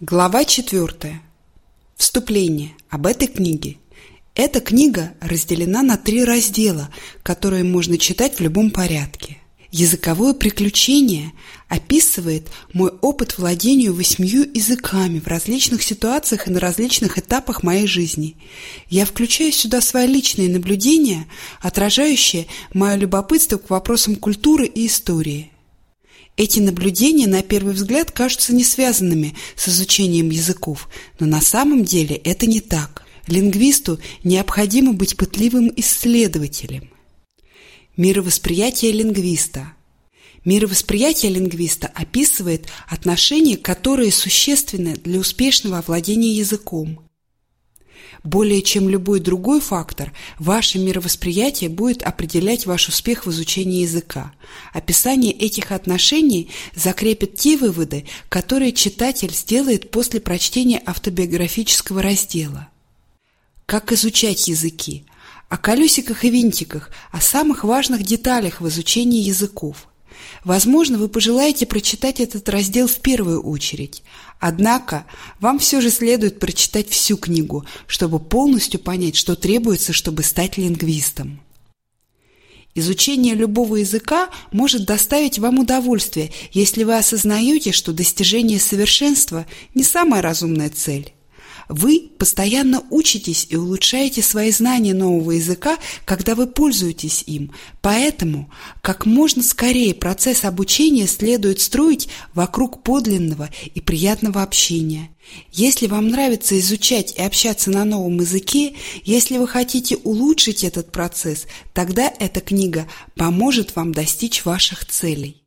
Глава 4. Вступление об этой книге. Эта книга разделена на три раздела, которые можно читать в любом порядке. Языковое приключение описывает мой опыт владению восьмью языками в различных ситуациях и на различных этапах моей жизни. Я включаю сюда свои личные наблюдения, отражающие мое любопытство к вопросам культуры и истории – эти наблюдения на первый взгляд кажутся не связанными с изучением языков, но на самом деле это не так. Лингвисту необходимо быть пытливым исследователем. Мировосприятие лингвиста Мировосприятие лингвиста описывает отношения, которые существенны для успешного овладения языком – более чем любой другой фактор, ваше мировосприятие будет определять ваш успех в изучении языка. Описание этих отношений закрепит те выводы, которые читатель сделает после прочтения автобиографического раздела. Как изучать языки? О колесиках и винтиках, о самых важных деталях в изучении языков – Возможно, вы пожелаете прочитать этот раздел в первую очередь. Однако, вам все же следует прочитать всю книгу, чтобы полностью понять, что требуется, чтобы стать лингвистом. Изучение любого языка может доставить вам удовольствие, если вы осознаете, что достижение совершенства не самая разумная цель. Вы постоянно учитесь и улучшаете свои знания нового языка, когда вы пользуетесь им. Поэтому как можно скорее процесс обучения следует строить вокруг подлинного и приятного общения. Если вам нравится изучать и общаться на новом языке, если вы хотите улучшить этот процесс, тогда эта книга поможет вам достичь ваших целей.